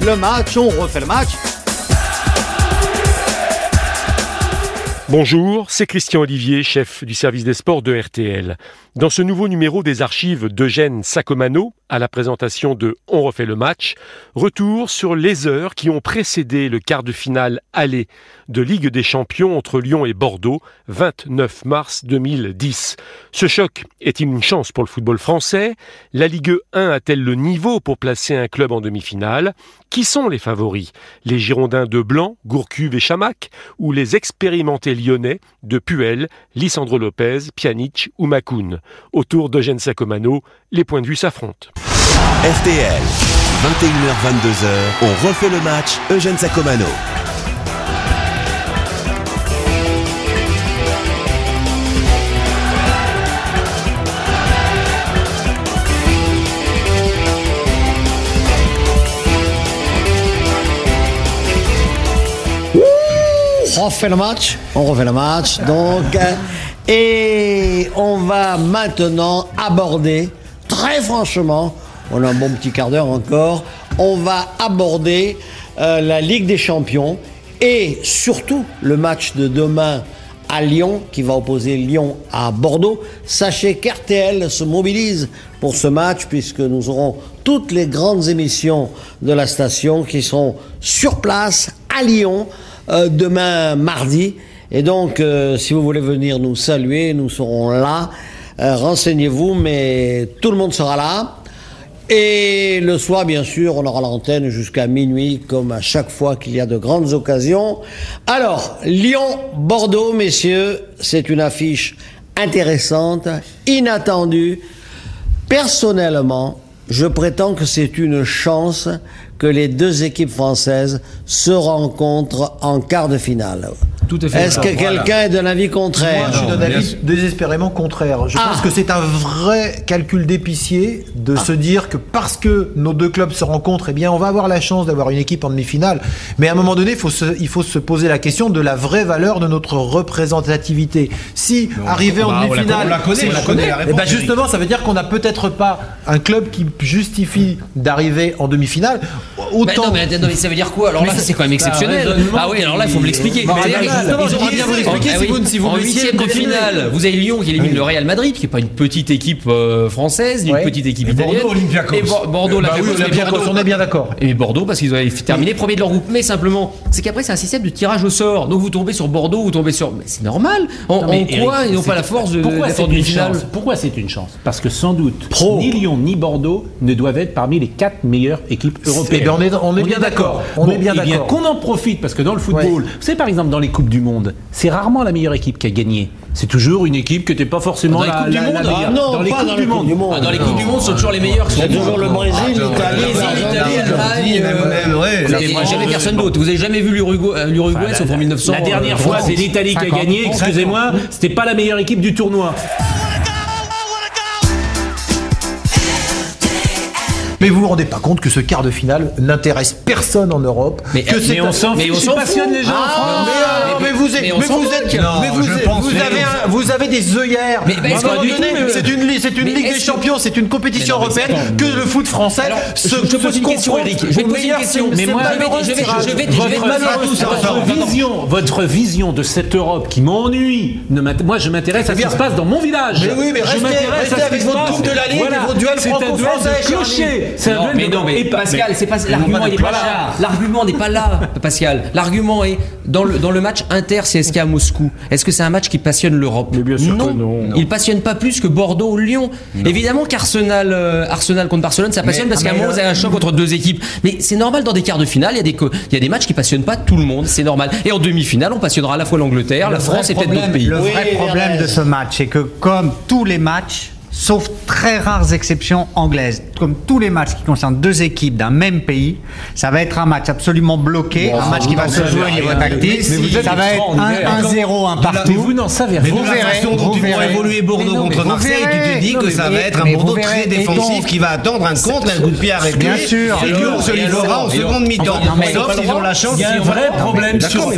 le match, on refait le match. Bonjour, c'est Christian Olivier, chef du service des sports de RTL. Dans ce nouveau numéro des archives d'Eugène Sacomano, à la présentation de On refait le match, retour sur les heures qui ont précédé le quart de finale aller de Ligue des Champions entre Lyon et Bordeaux, 29 mars 2010. Ce choc est-il une chance pour le football français? La Ligue 1 a-t-elle le niveau pour placer un club en demi-finale? Qui sont les favoris? Les Girondins de Blanc, Gourcuve et Chamac ou les expérimentés lyonnais de Puel, Lissandro Lopez, Pjanic ou Makoun? Autour d'Eugène Sacomano, les points de vue s'affrontent. RTL, 21h-22h, on refait le match Eugène Sacomano. On refait le match, on refait le match, donc, et on va maintenant aborder, très franchement, on a un bon petit quart d'heure encore, on va aborder euh, la Ligue des Champions et surtout le match de demain à Lyon, qui va opposer Lyon à Bordeaux. Sachez qu'RTL se mobilise pour ce match, puisque nous aurons toutes les grandes émissions de la station qui seront sur place à Lyon euh, demain mardi. Et donc, euh, si vous voulez venir nous saluer, nous serons là. Euh, Renseignez-vous, mais tout le monde sera là. Et le soir, bien sûr, on aura l'antenne jusqu'à minuit, comme à chaque fois qu'il y a de grandes occasions. Alors, Lyon-Bordeaux, messieurs, c'est une affiche intéressante, inattendue. Personnellement, je prétends que c'est une chance que les deux équipes françaises se rencontrent en quart de finale. Tout à fait. Est-ce que Voilà. quelqu'un est de l'avis Moi, contraire je suis d'un avis désespérément contraire. Je Ah. pense que c'est un vrai calcul d'épicier de se dire que parce que nos deux clubs se rencontrent, eh bien, on va avoir la chance d'avoir une équipe en demi-finale. Mais à un moment donné, il faut se, il faut se poser la question de la vraie valeur de notre représentativité. Si arriver en bah, demi-finale, connaît, on la connaît, on la connaît, la Eh ben, justement, ça veut dire qu'on n'a peut-être pas un club qui justifie d'arriver en demi-finale. Bah Autant. non, mais, ça veut dire quoi? Alors là, c'est quand même exceptionnel. Ah oui, alors là, il faut me l'expliquer. Ils bien vous l'expliquer Ah si vous- si vous En huitième de finale, vous avez Lyon qui élimine le Real Madrid, qui est pas une petite équipe euh, française, ni une petite équipe italienne. Bordeaux, Bah Bordeaux- on est bien d'accord. Et Bordeaux parce qu'ils avaient terminé premier de leur groupe. Mais simplement, c'est qu'après c'est un système de tirage au sort. Donc vous tombez sur Bordeaux, vous tombez sur. Mais c'est normal. En, Non, mais en quoi Eric, ils n'ont c'est- pas la force de Pourquoi c'est une chance? Pourquoi c'est une chance? Parce que sans doute, Pro. ni Lyon ni Bordeaux ne doivent être parmi les quatre meilleures équipes européennes. Ben, on est- bien d'accord. On est bien eh d'accord. Qu'on en profite, parce que dans le football, savez par exemple dans les Coupes du Monde, c'est rarement la meilleure équipe qui a gagné. C'est toujours une équipe qui n'était pas forcément Dans les la, Coupes du la- la Monde meilleure. Ah non, dans les pas Coupes dans du Monde. Monde. Ah, Dans les Coupes du Monde, sont toujours les meilleurs. Il y a toujours le Brésil, l'Italie, Brésil, l'Italie, l'Allemagne. même, euh, personne d'autre. Vous avez jamais vu l'Uruguay, euh, l'Uruguay sauf en 1900. La dernière euh, fois, 30. c'est l'Italie qui a 50. gagné. Excusez-moi, c'était pas la meilleure équipe du tournoi. Mais vous vous rendez pas compte que ce quart de finale n'intéresse personne en Europe Mais- que mais c'est on s'en mais on s'en passionne les gens. Ah, mais, alors, mais vous êtes, mais mais vous êtes, mais vous, êtes- vous avez, des œillères. Mais- mais mais- c'est c'est une mais Ligue des Champions, c'est une compétition non, européenne que le foot français Alors, se, je te pose se une question, Eric. Je vais poser une question. Mais moi, je vais- je je je Votre- je je. Votre vision, votre vision de cette Europe qui m'ennuie. Moi, je m'intéresse à ce qui se passe dans mon village. Mais oui, mais je restez- m'intéresse restez à ce qui avec se votre passe. Coupe de la Ligue et vos duels C'est un duel franco-français. C'est un duel mais Pascal, c'est pas l'argument, il est pas là. L'argument n'est pas là, Pascal. L'argument est dans le dans le match Inter CSK à Moscou. Est-ce que c'est un match qui passionne l'Europe? Mais bien sûr non. que non. Il passionne pas plus que Bordeaux Lyon. Évidemment qu'Arsenal euh, Arsenal contre Barcelone, ça passionne parce qu'à un moment vous avez un choc entre deux équipes. Mais c'est normal dans des quarts de finale, il y a des co- il y a des matchs qui passionnent pas tout le monde, c'est normal. Et en demi-finale, on passionnera à la fois l'Angleterre, la France et peut-être d'autres pays. Le Oui, vrai problème de ce match, c'est que comme tous les matchs, sauf très rares exceptions anglaises, comme tous les matchs qui concernent deux équipes d'un même pays, ça va être un match absolument bloqué, un match qui va se jouer au niveau tactique, mais ça va être extraordinaire. 1-0, un Mais partout. vous n'en savez Mais rien. Vous la verrez, façon dont vous ils vont verrez. évoluer Bordeaux Mais non, mais contre Marseille, verrez. tu te dis Non, que mais ça va être un mais Bordeaux très défensif qui va attendre un contre, un coup de pied arrêté. Bien sûr. Et Lyon se livrera en seconde mi-temps. mais Sauf s'ils ont la chance. Il y a un vrai problème mais sur mais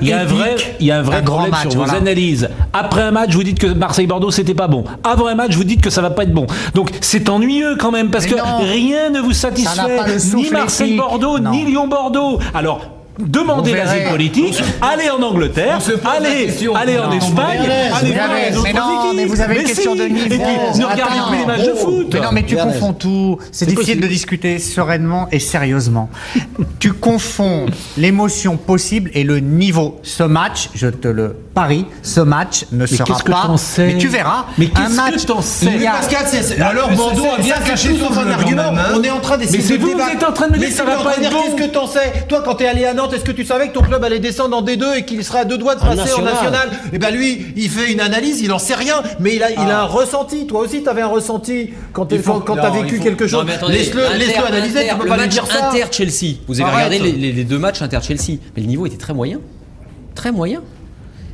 il y a un vrai problème. sur vos analyses. Après un match, vous dites que Marseille-Bordeaux Bordeaux, c'était pas bon. Avant un match, vous dites que ça va pas être bon. Donc c'est ennuyeux quand même parce Mais que non. rien ne vous satisfait. Ni Marseille-Bordeaux, ni. Lyon-Bordeaux. Alors. Demandez l'asile politique, allez en Angleterre, allez, allez en. Espagne, allez voir avez- les autres mais non, équipes. mais vous avez une Mais question si. de niveau. Et puis, ne regardez plus les matchs de foot. Mais non, mais tu confonds tout. C'est difficile possible. de discuter sereinement et sérieusement. tu confonds l'émotion possible et le niveau. Ce match, je te le parie, ce match ne sera qu'est-ce que pas. Mais tu verras. Mais qu'est-ce match. que t'en sais Pascal, alors Bordeaux a bien caché son argument. On est en train d'essayer Mais c'est de vous, vous débattre. êtes en train de me dire ça va pas de être. Qu'est-ce que t'en sais Toi, quand t'es allé à Nantes, est-ce que tu savais que ton club allait descendre en D2 et qu'il serait à deux doigts de passer en national. national Et ben lui, il fait une analyse, il en sait rien, mais il a, il a un ressenti. Toi aussi, t'avais un ressenti quand faut- quand non, t'as il vécu faut- quelque chose. Laisse-le laisse-le analyser, Inter- tu peux le pas lui match dire ça. Inter-Chelsea. Vous avez Arrête. regardé les, les- les deux matchs Inter-Chelsea. Mais le niveau était très moyen. Très moyen.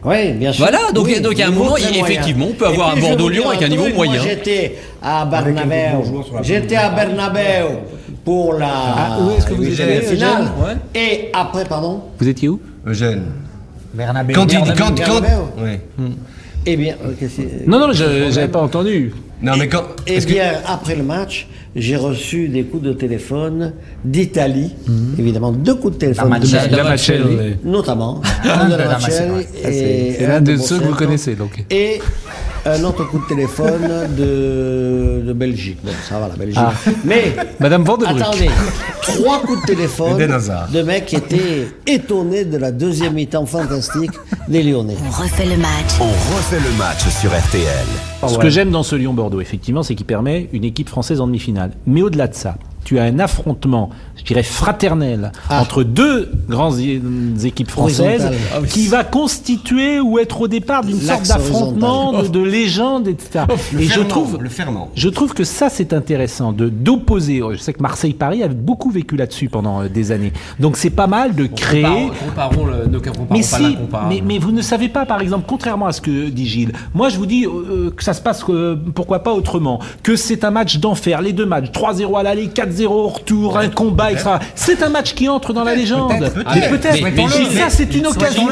Oui, bien sûr. Voilà, donc- Oui, donc, à un moment, effectivement, on peut avoir puis, un Bordeaux-Lyon avec un niveau truc, moyen. J'étais à Bernabeu. J'étais à Bernabeu pour la Ah, où est-ce que vous étiez, finale. Eugène Ouais. Et après, pardon Vous étiez où? Eugène. Bernabé. Quand il dit. Bernabéu, Quand, quand, Bernabéu. oui. Eh bien, euh, qu'est-ce que- Non, non, je j'avais pas entendu. Non, mais quand. Eh est-ce que- bien, après le match, j'ai reçu des coups de téléphone d'Italie, évidemment, deux coups de téléphone, La de- Manchelle. La Machelle, oui. notamment, Ah, un de la. Ça, c'est- et c'est un l'un de de ceux que vous connaissez, donc. Et un autre coup de téléphone de, de Belgique. Bon, ça va, la Belgique. Ah. Mais, Madame attendez, trois coups de téléphone de mecs qui étaient étonnés de la deuxième mi-temps fantastique des Lyonnais. On refait le match. On refait le match sur RTL. Ce que j'aime dans ce Lyon-Bordeaux, effectivement, c'est qu'il permet une équipe française en demi-finale. Mais au-delà de ça, tu as un affrontement, je dirais fraternel, Ah. entre deux grandes équipes françaises. Ah oui. qui va constituer ou être au départ d'une sorte d'affrontement, de, de légende, etc. Le Et je trouve, Le je trouve que ça, c'est intéressant de d'opposer. Je sais que Marseille-Paris a beaucoup vécu là-dessus pendant euh, des années. Donc c'est pas mal de créer. Comparons, comparons le, ne comparons Mais pas si, la mais, mais vous ne savez pas, par exemple, contrairement à ce que dit Gilles, moi je vous dis euh, euh, que ça se passe, euh, pourquoi pas autrement, que c'est un match d'enfer, les deux matchs, 3-0 à l'aller, 4-0 au retour, un combat, etc. C'est un match qui entre dans la légende. Peut-être, Mais peut-être. ça c'est une occasion,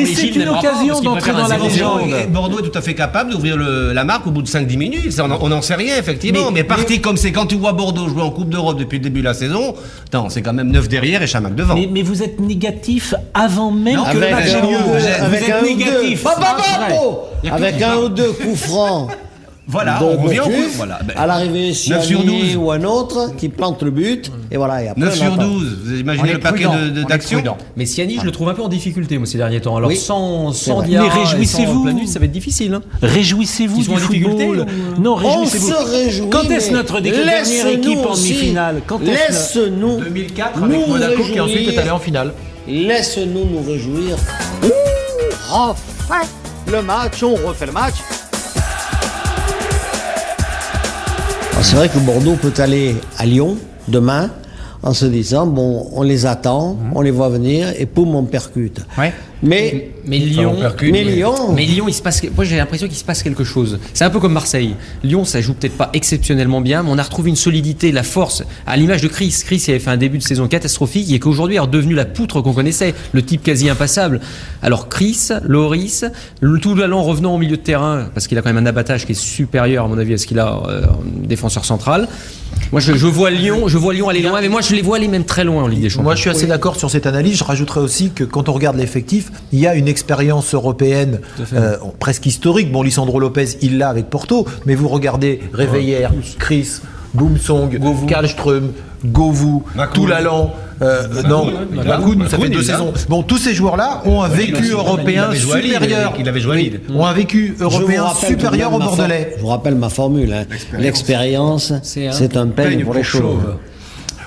et c'est une occasion d'entrer dans la un 0-0. légende. Bordeaux est tout à fait capable d'ouvrir le- la marque au bout de 5-10 minutes. On en- on n'en sait rien, effectivement. Mais, parti comme c'est quand tu vois Bordeaux jouer en Coupe d'Europe depuis le début de la saison, c'est quand même 9 derrière et Chamac devant. Mais, vous êtes négatif avant même que le Avec match un ait ou lieu. deux- Vous êtes négatif. Bon. Avec un ou deux coups francs. Voilà, de on revient au. Voilà. Ben, à l'arrivée 9 sur Siani 12. ou un autre qui plante le but et voilà et après 9 on sur attend. 12. Vous On imaginez le paquet on d'actions. Mais Siani, je le trouve un peu en difficulté, moi, ces derniers temps. Alors, Oui, sans. Diarra Mais réjouissez-vous. Ça va être difficile. Hein. Réjouissez-vous Ils du football. ou- Non, On réjouissez-vous. se réjouit. Quand est-ce notre dernière laisse-nous équipe en demi-finale Quand est-ce Laisse-nous 2004 avec nous Monaco qui ensuite réjouir. est allé en finale. Laisse-nous nous réjouir. Refait le match, on refait le match. C'est vrai que Bordeaux peut aller à Lyon demain en se disant bon, on les attend, on les voit venir et poum, on percute. Ouais. Mais Mais Lyon, mais Lyon, Mais Lyon, il se passe. Moi, j'ai l'impression qu'il se passe quelque chose. C'est un peu comme Marseille. Lyon, ça joue peut-être pas exceptionnellement bien, mais on a retrouvé une solidité, la force, à l'image de Chris. Chris, il avait fait un début de saison catastrophique et qu'aujourd'hui est redevenu la poutre qu'on connaissait, le type quasi impassable. Alors Chris, Loris, le tout allant revenant au milieu de terrain, parce qu'il a quand même un abattage qui est supérieur à mon avis à ce qu'il a euh, en défenseur central. Moi, je, je vois Lyon, je vois Lyon aller loin, mais moi, je les vois aller même très loin en Ligue des Champions. Moi, je suis assez d'accord sur cette analyse. Je rajouterais aussi que quand on regarde l'effectif, il y a une expérience européenne euh, presque historique. Bon, Lisandro Lopez, il l'a avec Porto, mais vous regardez Réveillère, Chris, Boomsong, Karlström, Govou. Toulalan, euh, non, ça fait deux saisons. Bon, tous ces joueurs-là ont un vécu européen supérieur. il avait joué Oui, ont un vécu européen supérieur au Bordelais. Je vous rappelle ma formule. hein. L'expérience, C'est un c'est un peigne pour les chauves.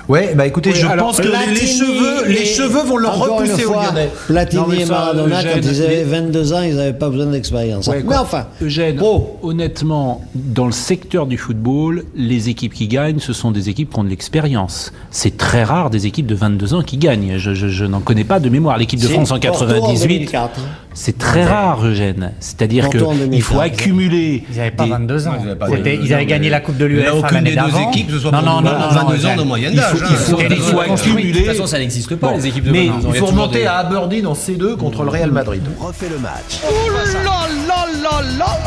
Ouais, bah écoutez, Oui, je alors, pense que les- cheveux, les cheveux vont leur repousser aux fois, Lyonnais. Platini et Maradona, Eugène, quand ils avaient les- 22 ans, ils n'avaient pas besoin d'expérience. Ouais, Mais enfin, Eugène, oh, honnêtement, dans le secteur du football, les équipes qui gagnent, ce sont des équipes qui ont de l'expérience. C'est très rare des équipes de 22 ans qui gagnent. Je, je- je n'en connais pas de mémoire. L'équipe de France en Porto 98. 2004. C'est très rare, Eugène. C'est-à-dire qu'il 2015, faut accumuler. Ils n'avaient pas des- 22 ans. Ils avaient pas C'était- 22 Ils avaient ans, gagné la Coupe de Il n'y a l'UEFA aucune l'année des deux d'avant. équipes, que ce soit Non, non, non, non, 22 ans de moyenne il d'âge. faut- hein. il faut- accumuler. De toute façon, ça n'existe pas, les équipes de Mais 22 ans. il faut remonter des- à Aberdeen en C2 contre le Real Madrid. On refait le match.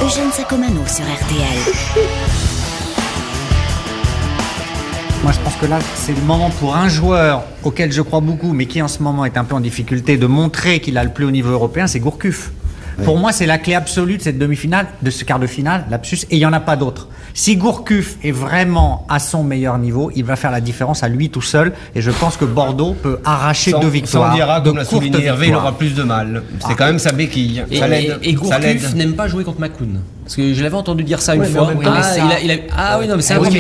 Eugène Sacomano sur RTL. Moi, je pense que là, c'est le moment pour un joueur auquel je crois beaucoup, mais qui en ce moment est un peu en difficulté, de montrer qu'il a le plus haut niveau européen, c'est Gourcuff. Pour moi, c'est la clé absolue de cette demi-finale, de ce quart de finale, lapsus, et il n'y en a pas d'autre. Si Gourcuff est vraiment à son meilleur niveau, il va faire la différence à lui tout seul, et je pense que Bordeaux peut arracher Sans- deux victoires. Sans Diarra, comme l'a souligné Hervé, il aura plus de mal. C'est quand même sa béquille. Et, Ça. Gourcuff n'aime pas jouer contre Makoun. Parce que je l'avais entendu dire ça une Ouais, fois. ah, mais ça- il a- il a- ah oui, non, mais c'est oui,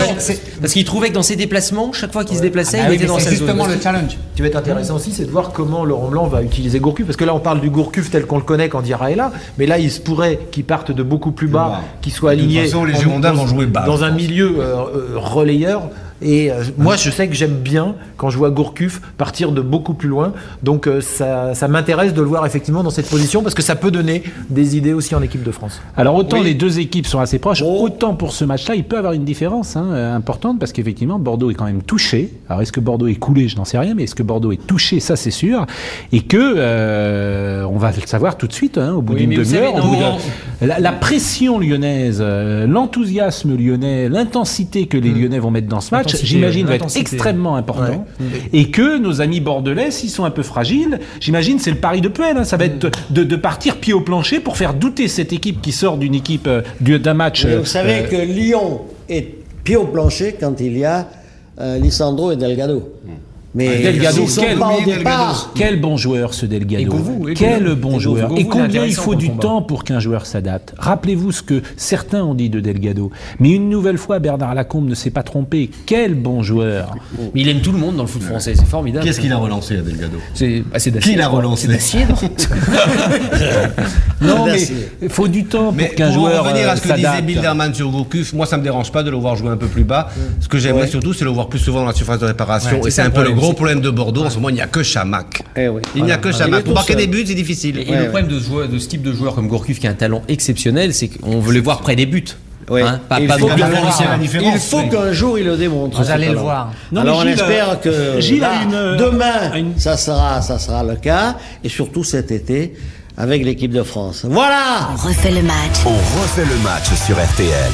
Parce qu'il trouvait que dans ses déplacements, chaque fois qu'il se déplaçait, Ah il oui, était dans c'est sa justement zone. le challenge. Ce qui va être intéressant aussi, c'est de voir comment Laurent Blanc va utiliser Gourcuff. Parce que là, on parle du Gourcuff tel qu'on le connaît quand Diarra est là. Mais là, il se pourrait qu'il parte de beaucoup plus bas, qu'il soit De toute aligné. façon, les en- Girondins dans- vont jouer bas, Dans un milieu euh, euh, relayeur. Et euh, moi, je sais que j'aime bien quand je vois Gourcuff partir de beaucoup plus loin. Donc, euh, ça, ça m'intéresse de le voir effectivement dans cette position parce que ça peut donner des idées aussi en équipe de France. Alors autant Oui. les deux équipes sont assez proches, Oh. autant pour ce match-là, il peut avoir une différence hein, euh, importante parce qu'effectivement Bordeaux est quand même touché. Alors est-ce que Bordeaux est coulé? Je n'en sais rien, mais est-ce que Bordeaux est touché? Ça c'est sûr, et que euh, on va le savoir tout de suite hein, au bout Oui, d'une demi-heure. La, la pression lyonnaise, euh, l'enthousiasme lyonnais, l'intensité que les Lyonnais vont mettre dans ce match, j'imagine va être extrêmement important, Ouais. et que nos amis bordelais, s'ils sont un peu fragiles, j'imagine c'est le pari de Puel. hein, ça va être de, de partir pied au plancher pour faire douter cette équipe qui sort d'une équipe euh, du- d'un match. Mais euh, vous savez euh, que Lyon est pied au plancher quand il y a euh, Lisandro et Delgado. Mais Delgado, ils sont quel- pas au Delgado. départ. Quel bon joueur ce Delgado. Et Govou, et Quel Govou. bon joueur. Govou, Et combien il faut pour du combat. temps pour qu'un joueur s'adapte. Rappelez-vous ce que certains ont dit de Delgado. Mais une nouvelle fois, Bernard Lacombe ne s'est pas trompé. Quel bon joueur. Mais il aime tout le monde dans le foot français, c'est formidable. Qu'est-ce qu'il a relancé à Delgado? C'est bah, d'acier. Qui l'a relancé? Non, mais il faut du temps Mais pour qu'un pour joueur revenir euh, à ce que disait s'adapte. Bilderman sur Gourcuff, moi ça me dérange pas de le voir jouer un peu plus bas. Ce que j'aimerais surtout, c'est le voir plus souvent dans la surface de réparation. Et c'est un peu le problème, gros problème de Bordeaux. En ce moment, il n'y a que Chamac. Eh oui. Il n'y a que est Chamac. Pour marquer des buts, c'est difficile. Et, et Ouais, le ouais. problème de, joueur- de ce type de joueur comme Gourcuff qui a un talent exceptionnel, c'est qu'on veut les voir près des buts. Ouais. Hein, pas, Il pas faut le le. Il faut oui. qu'un jour il le démontre. Vous allez le talent. voir. Non, Alors on Gilles, espère que Gilles a là, une, demain, une- ça sera, ça sera le cas, et surtout cet été avec l'équipe de France. Voilà. On refait le match. On refait le match sur RTL.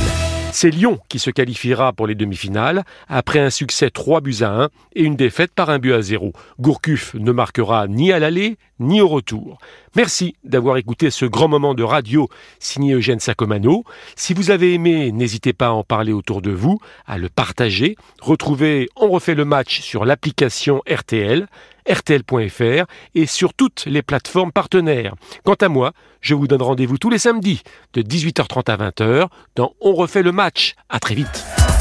C'est Lyon qui se qualifiera pour les demi-finales après un succès 3 buts à 1 et une défaite par un but à 0. Gourcuff ne marquera ni à l'aller ni au retour. Merci d'avoir écouté ce grand moment de radio signé Eugène Sacomano. Si vous avez aimé, n'hésitez pas à en parler autour de vous, à le partager. Retrouvez On refait le match sur l'application RTL, rtl.fr et sur toutes les plateformes partenaires. Quant à moi, je vous donne rendez-vous tous les samedis de 18h30 à 20h dans On refait le match. À très vite.